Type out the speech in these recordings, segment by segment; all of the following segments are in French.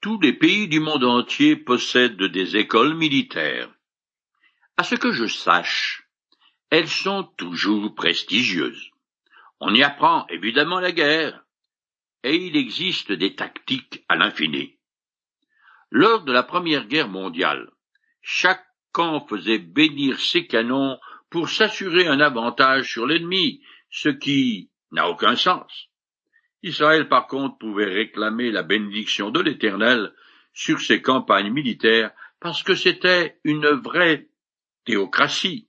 Tous les pays du monde entier possèdent des écoles militaires. À ce que je sache, elles sont toujours prestigieuses. On y apprend évidemment la guerre, et il existe des tactiques à l'infini. Lors de la Première Guerre mondiale, chaque camp faisait bénir ses canons pour s'assurer un avantage sur l'ennemi, ce qui n'a aucun sens. Israël, par contre, pouvait réclamer la bénédiction de l'Éternel sur ses campagnes militaires parce que c'était une vraie théocratie.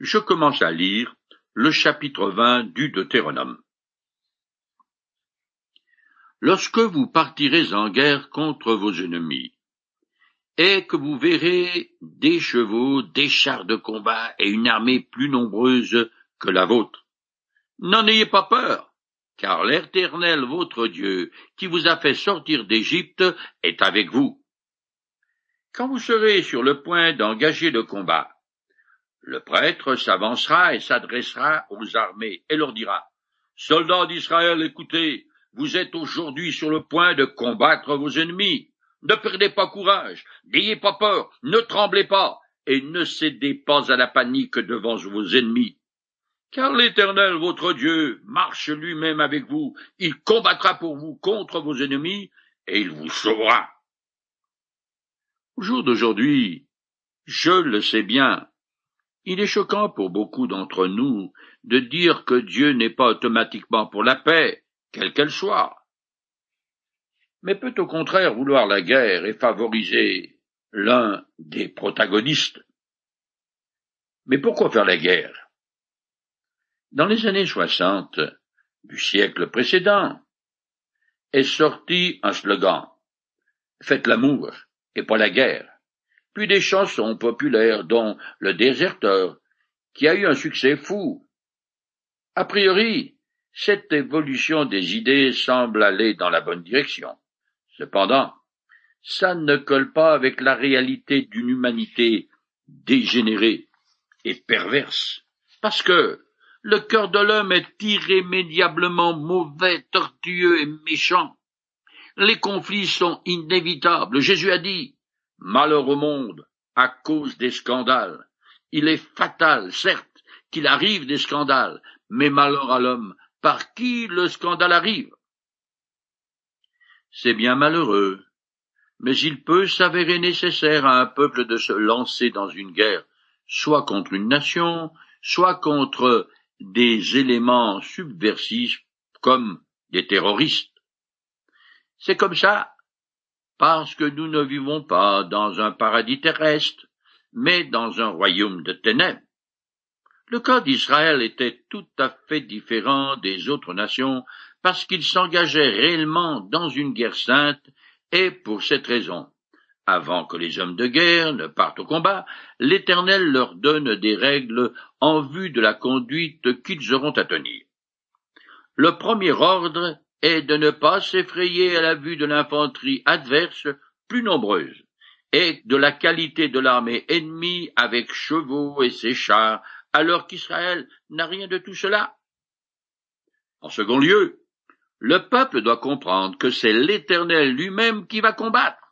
Je commence à lire le chapitre 20 du Deutéronome. Lorsque vous partirez en guerre contre vos ennemis, et que vous verrez des chevaux, des chars de combat et une armée plus nombreuse que la vôtre, n'en ayez pas peur, car l'Éternel votre Dieu, qui vous a fait sortir d'Égypte, est avec vous. Quand vous serez sur le point d'engager le combat, le prêtre s'avancera et s'adressera aux armées et leur dira, Soldats d'Israël, écoutez, vous êtes aujourd'hui sur le point de combattre vos ennemis. Ne perdez pas courage, n'ayez pas peur, ne tremblez pas, et ne cédez pas à la panique devant vos ennemis. Car l'Éternel votre Dieu marche lui-même avec vous, il combattra pour vous contre vos ennemis, et il vous sauvera. Au jour d'aujourd'hui, je le sais bien, il est choquant pour beaucoup d'entre nous de dire que Dieu n'est pas automatiquement pour la paix, quelle qu'elle soit, mais peut au contraire vouloir la guerre et favoriser l'un des protagonistes. Mais pourquoi faire la guerre? Dans les années soixante du siècle précédent est sorti un slogan Faites l'amour et pas la guerre, puis des chansons populaires dont Le Déserteur, qui a eu un succès fou. A priori, cette évolution des idées semble aller dans la bonne direction. Cependant, ça ne colle pas avec la réalité d'une humanité dégénérée et perverse, parce que le cœur de l'homme est irrémédiablement mauvais, tortueux et méchant. Les conflits sont inévitables. Jésus a dit Malheur au monde à cause des scandales. Il est fatal, certes, qu'il arrive des scandales, mais malheur à l'homme par qui le scandale arrive. C'est bien malheureux, mais il peut s'avérer nécessaire à un peuple de se lancer dans une guerre, soit contre une nation, soit contre des éléments subversifs comme des terroristes. C'est comme ça parce que nous ne vivons pas dans un paradis terrestre, mais dans un royaume de ténèbres. Le cas d'Israël était tout à fait différent des autres nations parce qu'il s'engageait réellement dans une guerre sainte et pour cette raison avant que les hommes de guerre ne partent au combat, l'Éternel leur donne des règles en vue de la conduite qu'ils auront à tenir. Le premier ordre est de ne pas s'effrayer à la vue de l'infanterie adverse plus nombreuse, et de la qualité de l'armée ennemie avec chevaux et ses chars, alors qu'Israël n'a rien de tout cela. En second lieu, le peuple doit comprendre que c'est l'Éternel lui-même qui va combattre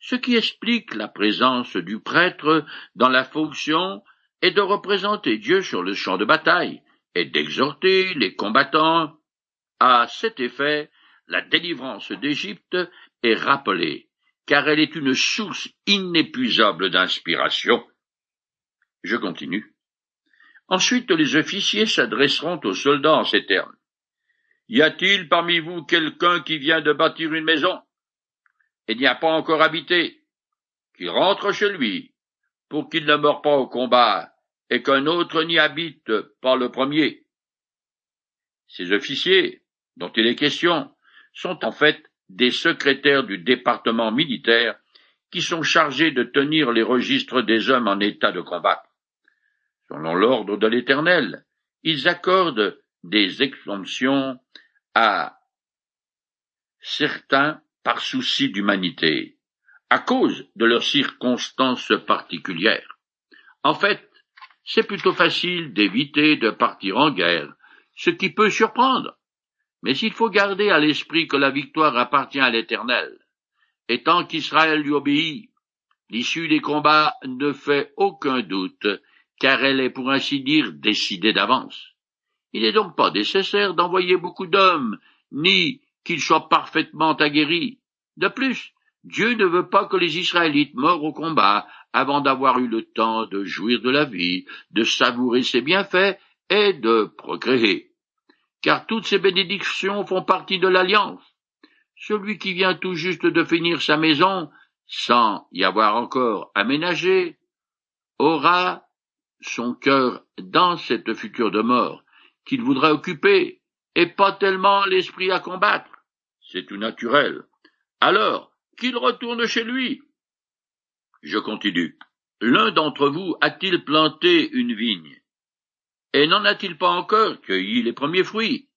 ce qui explique la présence du prêtre dans la fonction est de représenter Dieu sur le champ de bataille et d'exhorter les combattants. À cet effet, la délivrance d'Égypte est rappelée, car elle est une source inépuisable d'inspiration. Je continue. Ensuite, les officiers s'adresseront aux soldats en ces termes. Y a-t-il parmi vous quelqu'un qui vient de bâtir une maison? et n'y a pas encore habité, qu'il rentre chez lui, pour qu'il ne meure pas au combat, et qu'un autre n'y habite pas le premier. Ces officiers, dont il est question, sont en fait des secrétaires du département militaire qui sont chargés de tenir les registres des hommes en état de combat. Selon l'ordre de l'Éternel, ils accordent des exemptions à certains par souci d'humanité, à cause de leurs circonstances particulières. En fait, c'est plutôt facile d'éviter de partir en guerre, ce qui peut surprendre. Mais il faut garder à l'esprit que la victoire appartient à l'Éternel, et tant qu'Israël lui obéit, l'issue des combats ne fait aucun doute, car elle est pour ainsi dire décidée d'avance. Il n'est donc pas nécessaire d'envoyer beaucoup d'hommes, ni qu'ils soient parfaitement aguerris. De plus, Dieu ne veut pas que les Israélites meurent au combat avant d'avoir eu le temps de jouir de la vie, de savourer ses bienfaits et de procréer. Car toutes ces bénédictions font partie de l'alliance. Celui qui vient tout juste de finir sa maison, sans y avoir encore aménagé, aura son cœur dans cette future demeure qu'il voudrait occuper, et pas tellement l'esprit à combattre. C'est tout naturel. Alors, qu'il retourne chez lui. Je continue. L'un d'entre vous a-t-il planté une vigne? Et n'en a-t-il pas encore cueilli les premiers fruits?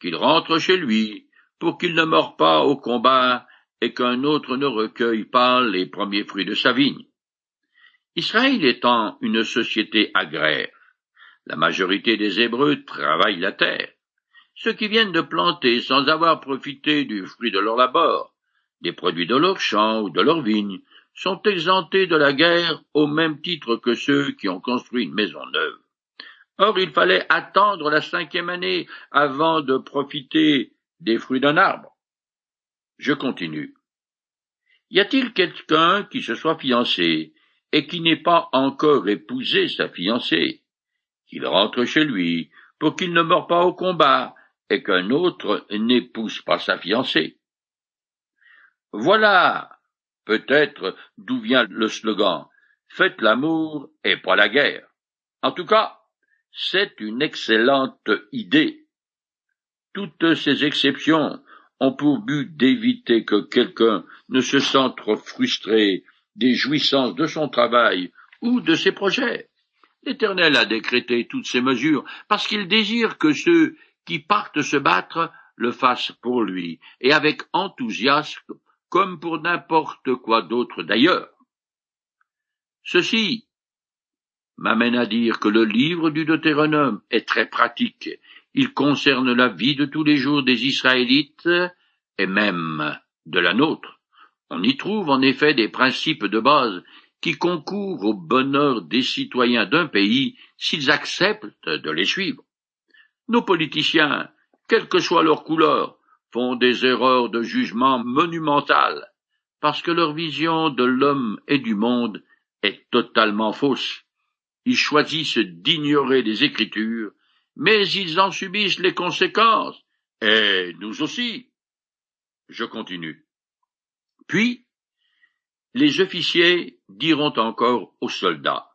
Qu'il rentre chez lui, pour qu'il ne meure pas au combat et qu'un autre ne recueille pas les premiers fruits de sa vigne. Israël étant une société agraire, la majorité des Hébreux travaillent la terre. Ceux qui viennent de planter sans avoir profité du fruit de leur labeur, des produits de leurs champs ou de leurs vignes, sont exemptés de la guerre au même titre que ceux qui ont construit une maison neuve. Or il fallait attendre la cinquième année avant de profiter des fruits d'un arbre. Je continue. Y a-t-il quelqu'un qui se soit fiancé et qui n'ait pas encore épousé sa fiancée, qu'il rentre chez lui, pour qu'il ne meure pas au combat, et qu'un autre n'épouse pas sa fiancée. Voilà peut-être d'où vient le slogan Faites l'amour et pas la guerre. En tout cas, c'est une excellente idée. Toutes ces exceptions ont pour but d'éviter que quelqu'un ne se sente frustré des jouissances de son travail ou de ses projets. L'Éternel a décrété toutes ces mesures parce qu'il désire que ceux qui partent se battre le fassent pour lui et avec enthousiasme comme pour n'importe quoi d'autre d'ailleurs. Ceci m'amène à dire que le livre du Deutéronome est très pratique. Il concerne la vie de tous les jours des Israélites et même de la nôtre. On y trouve en effet des principes de base qui concourent au bonheur des citoyens d'un pays s'ils acceptent de les suivre. Nos politiciens, quelle que soit leur couleur, font des erreurs de jugement monumentales, parce que leur vision de l'homme et du monde est totalement fausse. Ils choisissent d'ignorer les Écritures, mais ils en subissent les conséquences, et nous aussi. Je continue. Puis, les officiers diront encore aux soldats,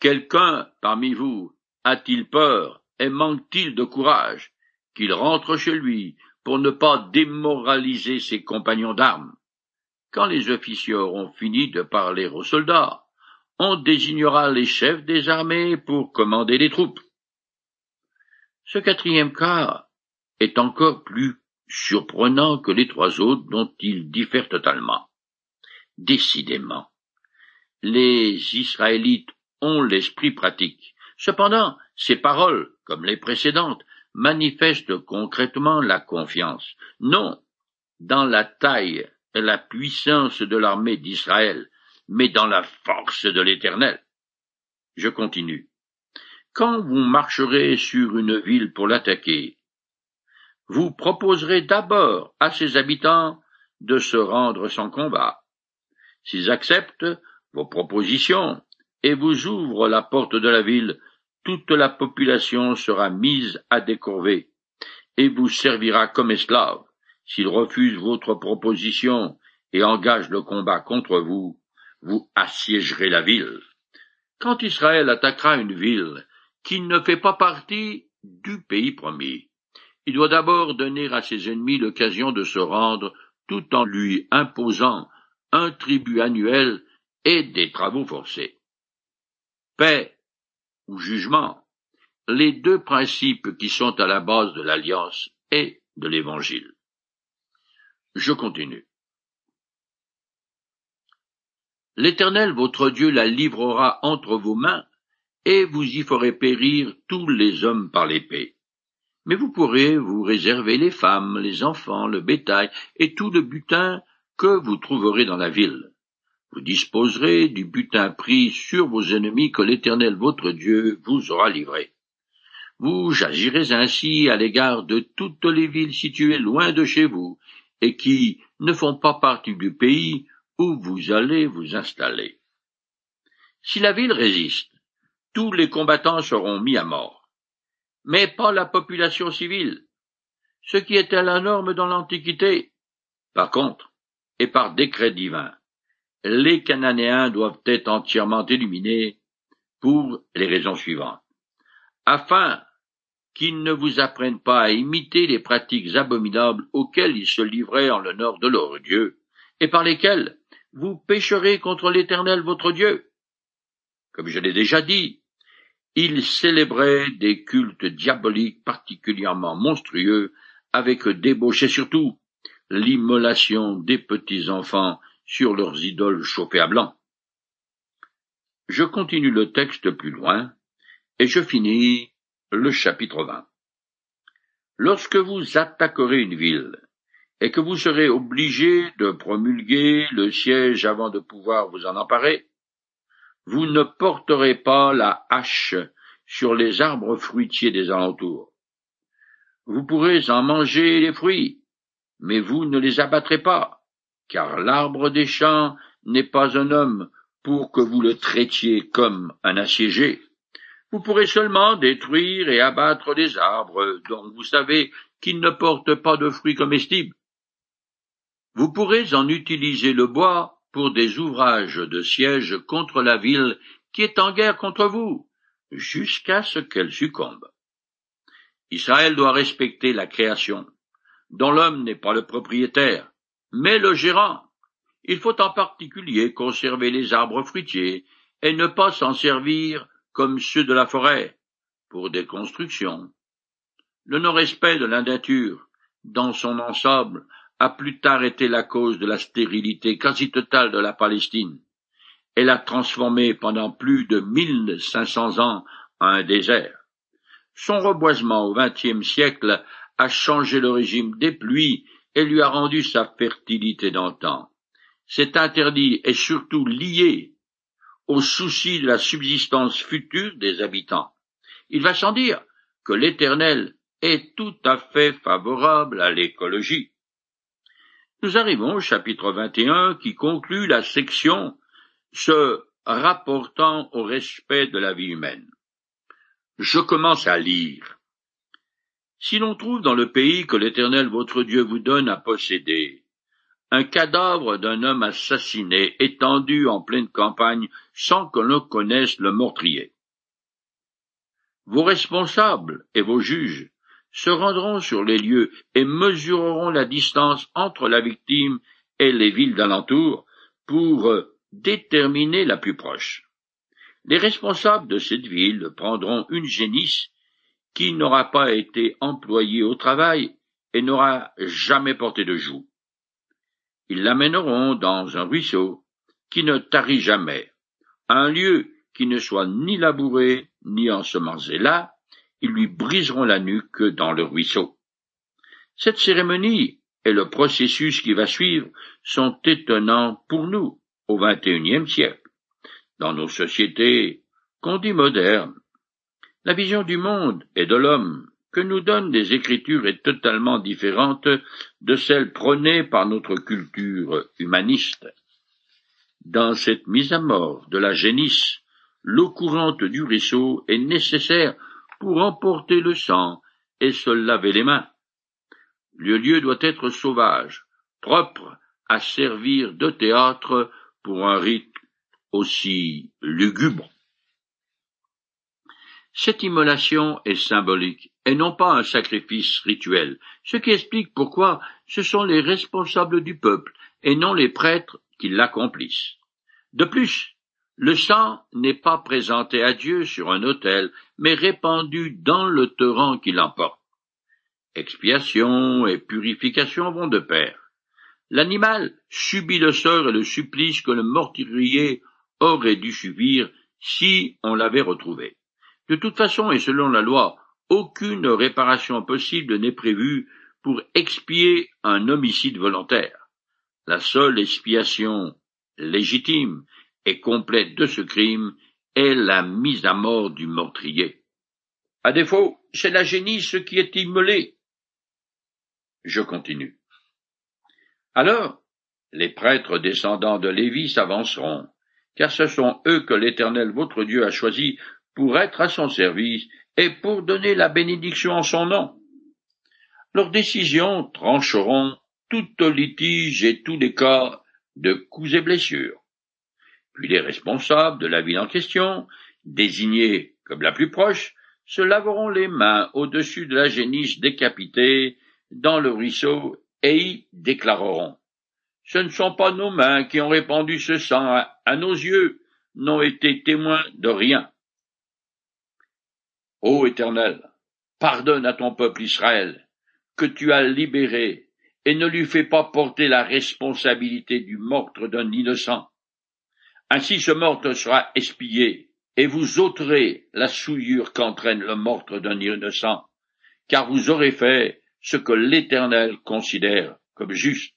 Quelqu'un parmi vous a-t-il peur et manque-t-il de courage qu'il rentre chez lui pour ne pas démoraliser ses compagnons d'armes Quand les officiers auront fini de parler aux soldats, on désignera les chefs des armées pour commander les troupes. Ce quatrième cas est encore plus surprenant que les trois autres dont il diffère totalement. Décidément, les Israélites ont l'esprit pratique. Cependant, ces paroles, comme les précédentes, manifestent concrètement la confiance, non dans la taille et la puissance de l'armée d'Israël, mais dans la force de l'Éternel. Je continue. Quand vous marcherez sur une ville pour l'attaquer, vous proposerez d'abord à ses habitants de se rendre sans combat. S'ils acceptent vos propositions et vous ouvrent la porte de la ville, toute la population sera mise à décorver et vous servira comme esclave. S'ils refusent votre proposition et engagent le combat contre vous, vous assiégerez la ville. Quand Israël attaquera une ville qui ne fait pas partie du pays promis, il doit d'abord donner à ses ennemis l'occasion de se rendre tout en lui imposant un tribut annuel et des travaux forcés. Paix ou jugement, les deux principes qui sont à la base de l'alliance et de l'Évangile. Je continue. L'Éternel votre Dieu la livrera entre vos mains, et vous y ferez périr tous les hommes par l'épée. Mais vous pourrez vous réserver les femmes, les enfants, le bétail et tout le butin que vous trouverez dans la ville. Vous disposerez du butin pris sur vos ennemis que l'Éternel votre Dieu vous aura livré. Vous agirez ainsi à l'égard de toutes les villes situées loin de chez vous et qui ne font pas partie du pays où vous allez vous installer. Si la ville résiste, tous les combattants seront mis à mort, mais pas la population civile, ce qui était la norme dans l'Antiquité. Par contre, et par décret divin, les Cananéens doivent être entièrement éliminés pour les raisons suivantes. Afin qu'ils ne vous apprennent pas à imiter les pratiques abominables auxquelles ils se livraient en l'honneur de leur Dieu, et par lesquelles vous pécherez contre l'Éternel votre Dieu. Comme je l'ai déjà dit, ils célébraient des cultes diaboliques particulièrement monstrueux, avec débauche et surtout l'immolation des petits enfants sur leurs idoles chauffées à blanc. Je continue le texte plus loin, et je finis le chapitre 20. Lorsque vous attaquerez une ville, et que vous serez obligé de promulguer le siège avant de pouvoir vous en emparer, vous ne porterez pas la hache sur les arbres fruitiers des alentours. Vous pourrez en manger les fruits, mais vous ne les abattrez pas, car l'arbre des champs n'est pas un homme pour que vous le traitiez comme un assiégé. Vous pourrez seulement détruire et abattre les arbres dont vous savez qu'ils ne portent pas de fruits comestibles. Vous pourrez en utiliser le bois pour des ouvrages de siège contre la ville qui est en guerre contre vous, jusqu'à ce qu'elle succombe. Israël doit respecter la création, dont l'homme n'est pas le propriétaire, mais le gérant. Il faut en particulier conserver les arbres fruitiers et ne pas s'en servir comme ceux de la forêt, pour des constructions. Le non-respect de la nature, dans son ensemble, a plus tard été la cause de la stérilité quasi totale de la Palestine. Elle a transformé pendant plus de mille cinq cents ans en un désert. Son reboisement au XXe siècle a changé le régime des pluies et lui a rendu sa fertilité d'antan. Cet interdit est surtout lié au souci de la subsistance future des habitants. Il va sans dire que l'Éternel est tout à fait favorable à l'écologie. Nous arrivons au chapitre 21 qui conclut la section se rapportant au respect de la vie humaine. Je commence à lire. Si l'on trouve dans le pays que l'Éternel votre Dieu vous donne à posséder, un cadavre d'un homme assassiné étendu en pleine campagne sans que l'on connaisse le meurtrier. Vos responsables et vos juges se rendront sur les lieux et mesureront la distance entre la victime et les villes d'alentour pour déterminer la plus proche. Les responsables de cette ville prendront une génisse qui n'aura pas été employée au travail et n'aura jamais porté de joug. Ils l'amèneront dans un ruisseau qui ne tarit jamais, un lieu qui ne soit ni labouré ni ensemencé là, ils lui briseront la nuque dans le ruisseau. Cette cérémonie et le processus qui va suivre sont étonnants pour nous au XXIe siècle. Dans nos sociétés qu'on dit modernes, la vision du monde et de l'homme que nous donnent des Écritures est totalement différente de celle prônée par notre culture humaniste. Dans cette mise à mort de la génisse, l'eau courante du ruisseau est nécessaire pour emporter le sang et se laver les mains. Le lieu doit être sauvage, propre à servir de théâtre pour un rite aussi lugubre. Cette immolation est symbolique et non pas un sacrifice rituel, ce qui explique pourquoi ce sont les responsables du peuple et non les prêtres qui l'accomplissent. De plus, le sang n'est pas présenté à Dieu sur un autel, mais répandu dans le torrent qui l'emporte. Expiation et purification vont de pair. L'animal subit le sort et le supplice que le meurtrier aurait dû subir si on l'avait retrouvé. De toute façon, et selon la loi, aucune réparation possible n'est prévue pour expier un homicide volontaire. La seule expiation légitime et complète de ce crime est la mise à mort du meurtrier. À défaut, c'est la génisse qui est immolée. Je continue. Alors, les prêtres descendants de Lévi s'avanceront, car ce sont eux que l'Éternel votre Dieu a choisis pour être à son service et pour donner la bénédiction en son nom. Leurs décisions trancheront tout litige et tous les cas de coups et blessures. Puis les responsables de la ville en question, désignés comme la plus proche, se laveront les mains au-dessus de la géniche décapitée dans le ruisseau et y déclareront Ce ne sont pas nos mains qui ont répandu ce sang, à nos yeux n'ont été témoins de rien. Ô Éternel, pardonne à ton peuple Israël, que tu as libéré, et ne lui fais pas porter la responsabilité du meurtre d'un innocent. Ainsi ce meurtre sera espié, et vous ôterez la souillure qu'entraîne le meurtre d'un innocent, car vous aurez fait ce que l'Éternel considère comme juste.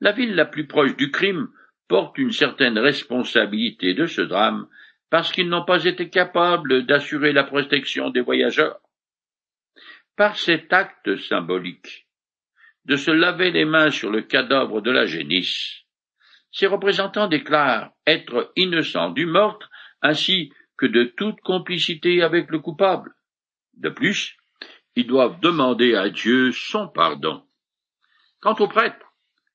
La ville la plus proche du crime porte une certaine responsabilité de ce drame parce qu'ils n'ont pas été capables d'assurer la protection des voyageurs. Par cet acte symbolique, de se laver les mains sur le cadavre de la génisse, ces représentants déclarent être innocents du meurtre ainsi que de toute complicité avec le coupable. De plus, ils doivent demander à Dieu son pardon. Quant aux prêtres,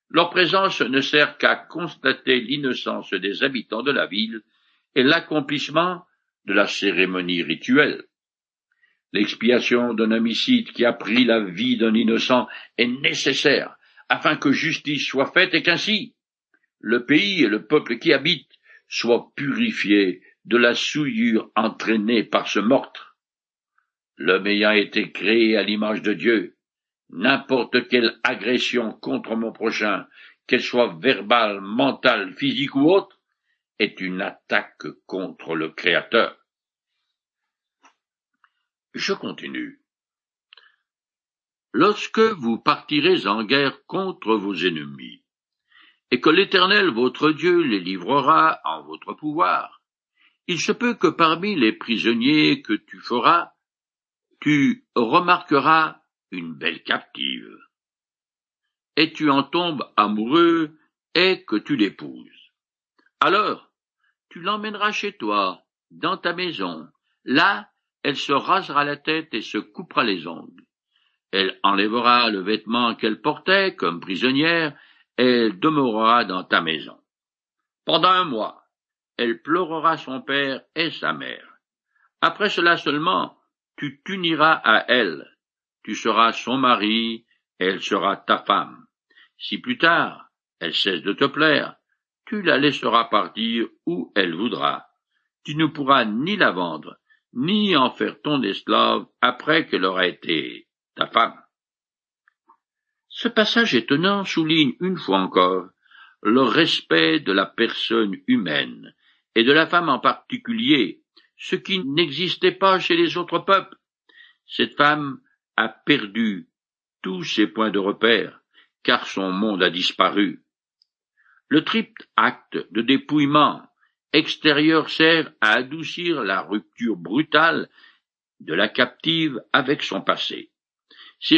leur présence ne sert qu'à constater l'innocence des habitants de la ville et l'accomplissement de la cérémonie rituelle. L'expiation d'un homicide qui a pris la vie d'un innocent est nécessaire afin que justice soit faite et qu'ainsi le pays et le peuple qui habite soient purifiés de la souillure entraînée par ce meurtre. L'homme ayant été créé à l'image de Dieu, n'importe quelle agression contre mon prochain, qu'elle soit verbale, mentale, physique ou autre, est une attaque contre le Créateur. Je continue. Lorsque vous partirez en guerre contre vos ennemis, et que l'Éternel votre Dieu les livrera en votre pouvoir, il se peut que parmi les prisonniers que tu feras, tu remarqueras une belle captive, et tu en tombes amoureux et que tu l'épouses. Alors, tu l'emmèneras chez toi, dans ta maison. Là, elle se rasera la tête et se coupera les ongles. Elle enlèvera le vêtement qu'elle portait comme prisonnière, et elle demeurera dans ta maison. Pendant un mois, elle pleurera son père et sa mère. Après cela seulement, tu t'uniras à elle. Tu seras son mari, elle sera ta femme. Si plus tard, elle cesse de te plaire, tu la laisseras partir où elle voudra. Tu ne pourras ni la vendre, ni en faire ton esclave après qu'elle aura été ta femme. Ce passage étonnant souligne une fois encore le respect de la personne humaine, et de la femme en particulier, ce qui n'existait pas chez les autres peuples. Cette femme a perdu tous ses points de repère, car son monde a disparu. Le triple acte de dépouillement extérieur sert à adoucir la rupture brutale de la captive avec son passé. Ces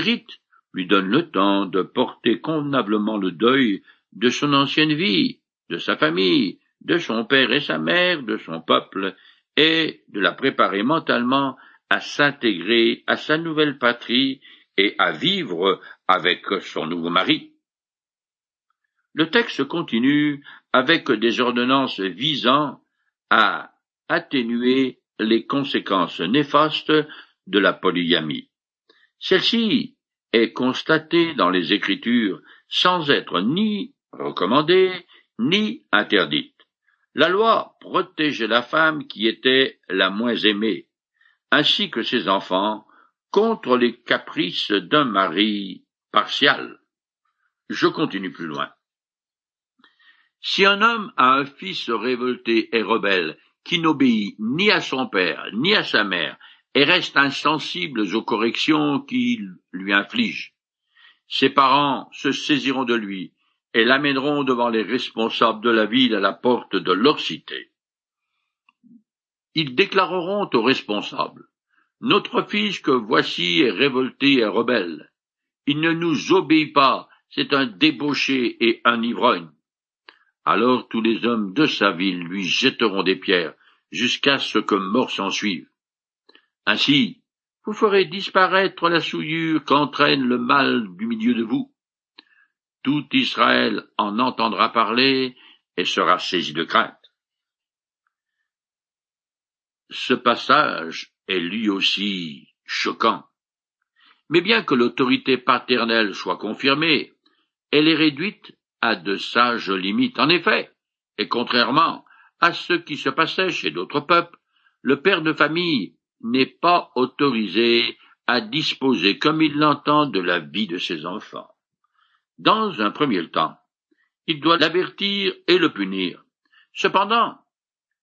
lui donnent le temps de porter convenablement le deuil de son ancienne vie, de sa famille, de son père et sa mère, de son peuple, et de la préparer mentalement à s'intégrer à sa nouvelle patrie et à vivre avec son nouveau mari. Le texte continue avec des ordonnances visant à atténuer les conséquences néfastes de la polygamie. Celle-ci est constatée dans les Écritures sans être ni recommandée ni interdite. La loi protégeait la femme qui était la moins aimée, ainsi que ses enfants, contre les caprices d'un mari partial. Je continue plus loin. Si un homme a un fils révolté et rebelle, qui n'obéit ni à son père, ni à sa mère, et reste insensible aux corrections qu'il lui inflige, ses parents se saisiront de lui, et l'amèneront devant les responsables de la ville à la porte de leur cité. Ils déclareront aux responsables, Notre fils que voici est révolté et rebelle. Il ne nous obéit pas, c'est un débauché et un ivrogne. Alors tous les hommes de sa ville lui jetteront des pierres, jusqu'à ce que mort s'en suive. Ainsi, vous ferez disparaître la souillure qu'entraîne le mal du milieu de vous. Tout Israël en entendra parler et sera saisi de crainte. Ce passage est lui aussi choquant. Mais bien que l'autorité paternelle soit confirmée, elle est réduite à de sages limites. En effet, et contrairement à ce qui se passait chez d'autres peuples, le père de famille n'est pas autorisé à disposer comme il l'entend de la vie de ses enfants. Dans un premier temps, il doit l'avertir et le punir. Cependant,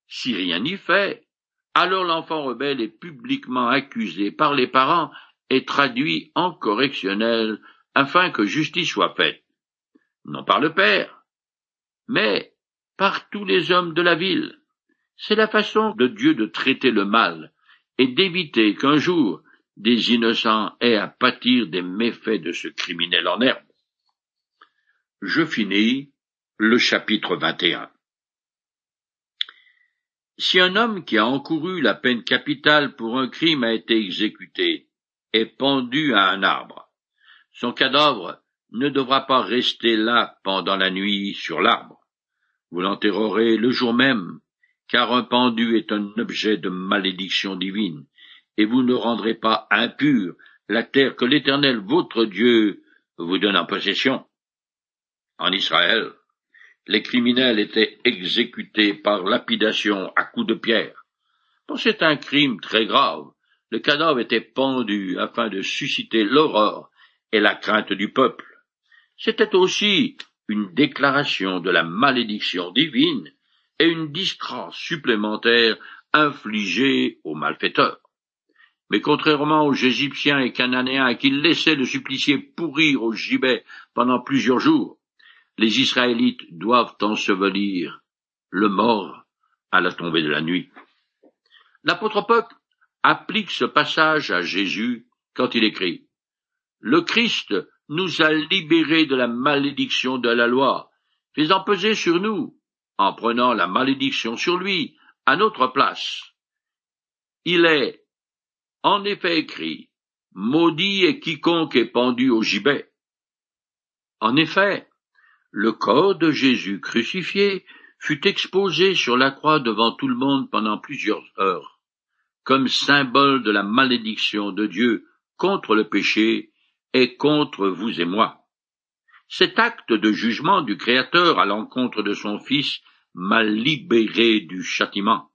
si rien n'y fait, alors l'enfant rebelle est publiquement accusé par les parents et traduit en correctionnel afin que justice soit faite, non par le père, mais par tous les hommes de la ville. C'est la façon de Dieu de traiter le mal et d'éviter qu'un jour des innocents aient à pâtir des méfaits de ce criminel en herbe. Je finis le chapitre 21. Si un homme qui a encouru la peine capitale pour un crime a été exécuté et pendu à un arbre, son cadavre ne devra pas rester là pendant la nuit sur l'arbre. Vous l'enterrerez le jour même, car un pendu est un objet de malédiction divine, et vous ne rendrez pas impure la terre que l'Éternel votre Dieu vous donne en possession. En Israël, les criminels étaient exécutés par lapidation à coups de pierre. c'est un crime très grave. Le cadavre était pendu afin de susciter l'horreur et la crainte du peuple. C'était aussi une déclaration de la malédiction divine et une disgrâce supplémentaire infligée aux malfaiteurs. Mais contrairement aux Égyptiens et Cananéens qui laissaient le supplicié pourrir au gibet pendant plusieurs jours, les Israélites doivent ensevelir le mort à la tombée de la nuit. L'apôtre Paul applique ce passage à Jésus quand il écrit Le Christ nous a libérés de la malédiction de la loi, faisant peser sur nous, en prenant la malédiction sur lui, à notre place. Il est, en effet écrit, Maudit est quiconque est pendu au gibet. En effet, le corps de Jésus crucifié fut exposé sur la croix devant tout le monde pendant plusieurs heures, comme symbole de la malédiction de Dieu contre le péché et contre vous et moi. Cet acte de jugement du Créateur à l'encontre de son Fils m'a libéré du châtiment.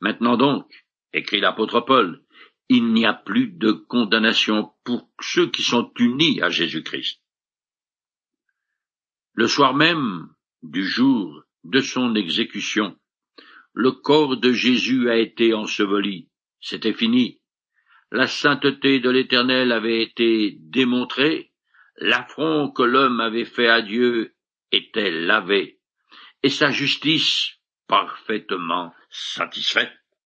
Maintenant donc, écrit l'apôtre Paul, il n'y a plus de condamnation pour ceux qui sont unis à Jésus-Christ. Le soir même du jour de son exécution, le corps de Jésus a été enseveli. C'était fini. La sainteté de l'Éternel avait été démontrée, l'affront que l'homme avait fait à Dieu était lavé, et sa justice parfaitement satisfaite.